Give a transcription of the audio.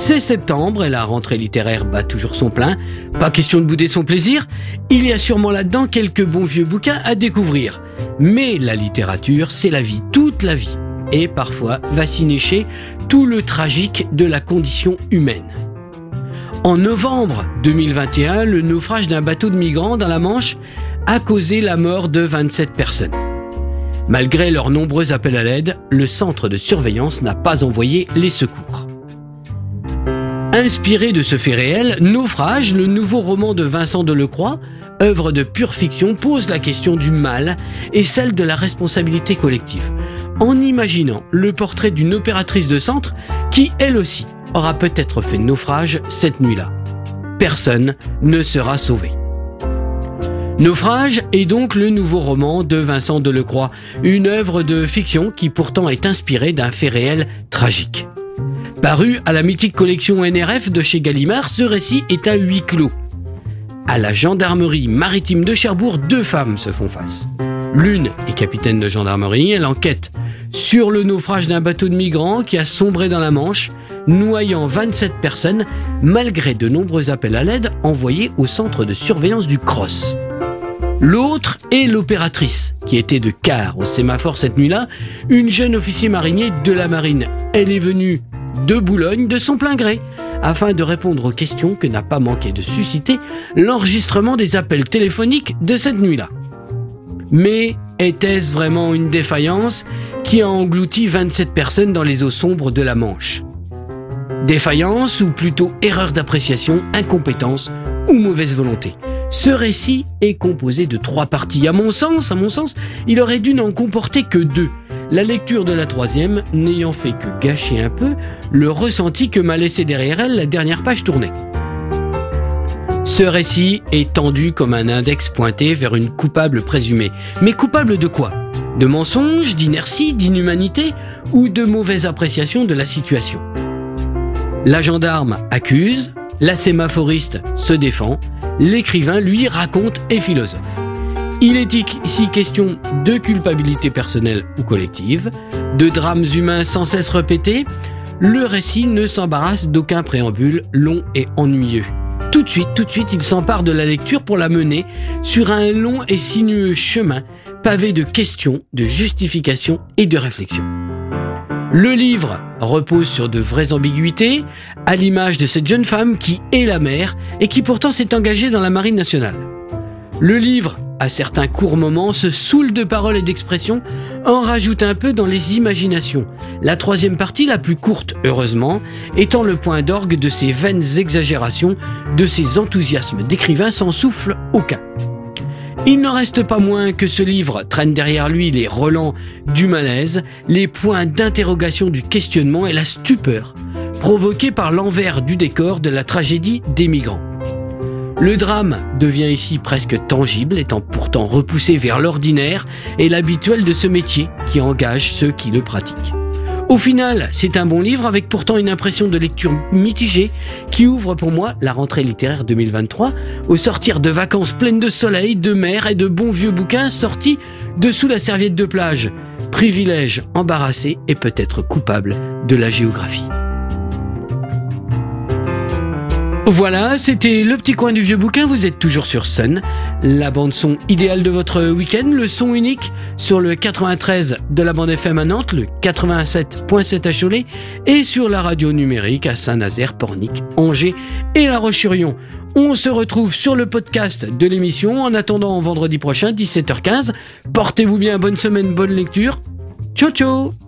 C'est septembre et la rentrée littéraire bat toujours son plein. Pas question de bouder son plaisir. Il y a sûrement là-dedans quelques bons vieux bouquins à découvrir. Mais la littérature, c'est la vie, toute la vie. Et parfois va s'y tout le tragique de la condition humaine. En novembre 2021, le naufrage d'un bateau de migrants dans la Manche a causé la mort de 27 personnes. Malgré leurs nombreux appels à l'aide, le centre de surveillance n'a pas envoyé les secours. Inspiré de ce fait réel, Naufrage, le nouveau roman de Vincent Delecroix, œuvre de pure fiction, pose la question du mal et celle de la responsabilité collective, en imaginant le portrait d'une opératrice de centre qui, elle aussi, aura peut-être fait naufrage cette nuit-là. Personne ne sera sauvé. Naufrage est donc le nouveau roman de Vincent Delecroix, une œuvre de fiction qui pourtant est inspirée d'un fait réel tragique. Paru à la mythique collection NRF de chez Gallimard, ce récit est à huis clos. À la gendarmerie maritime de Cherbourg, deux femmes se font face. L'une est capitaine de gendarmerie, elle enquête sur le naufrage d'un bateau de migrants qui a sombré dans la Manche, noyant 27 personnes malgré de nombreux appels à l'aide envoyés au centre de surveillance du Cross. L'autre est l'opératrice, qui était de quart au sémaphore cette nuit-là, une jeune officier marinier de la marine. Elle est venue de Boulogne de son plein gré, afin de répondre aux questions que n'a pas manqué de susciter l'enregistrement des appels téléphoniques de cette nuit-là. Mais était-ce vraiment une défaillance qui a englouti 27 personnes dans les eaux sombres de la Manche? Défaillance ou plutôt erreur d'appréciation, incompétence ou mauvaise volonté? Ce récit est composé de trois parties. À mon sens, à mon sens, il aurait dû n'en comporter que deux. La lecture de la troisième n'ayant fait que gâcher un peu le ressenti que m'a laissé derrière elle la dernière page tournée. Ce récit est tendu comme un index pointé vers une coupable présumée. Mais coupable de quoi? De mensonge, d'inertie, d'inhumanité ou de mauvaise appréciation de la situation? La gendarme accuse, la sémaphoriste se défend, l'écrivain, lui, raconte et philosophe. Il est ici question de culpabilité personnelle ou collective, de drames humains sans cesse répétés. Le récit ne s'embarrasse d'aucun préambule long et ennuyeux. Tout de suite, tout de suite, il s'empare de la lecture pour la mener sur un long et sinueux chemin pavé de questions, de justifications et de réflexions. Le livre repose sur de vraies ambiguïtés, à l'image de cette jeune femme qui est la mère et qui pourtant s'est engagée dans la marine nationale. Le livre, à certains courts moments, se saoule de paroles et d'expressions, en rajoute un peu dans les imaginations. La troisième partie, la plus courte, heureusement, étant le point d'orgue de ces vaines exagérations, de ces enthousiasmes d'écrivain sans souffle aucun. Il n'en reste pas moins que ce livre traîne derrière lui les relents du malaise, les points d'interrogation du questionnement et la stupeur provoquée par l'envers du décor de la tragédie des migrants. Le drame devient ici presque tangible, étant pourtant repoussé vers l'ordinaire et l'habituel de ce métier qui engage ceux qui le pratiquent. Au final, c'est un bon livre avec pourtant une impression de lecture mitigée qui ouvre pour moi la rentrée littéraire 2023 au sortir de vacances pleines de soleil, de mer et de bons vieux bouquins sortis dessous la serviette de plage. Privilège embarrassé et peut-être coupable de la géographie. Voilà, c'était le petit coin du vieux bouquin. Vous êtes toujours sur Sun, la bande son idéale de votre week-end, le son unique sur le 93 de la bande FM à Nantes, le 87.7 à Cholet et sur la radio numérique à Saint-Nazaire, Pornic, Angers et La Roche-sur-Yon. On se retrouve sur le podcast de l'émission en attendant vendredi prochain 17h15. Portez-vous bien, bonne semaine, bonne lecture. Ciao ciao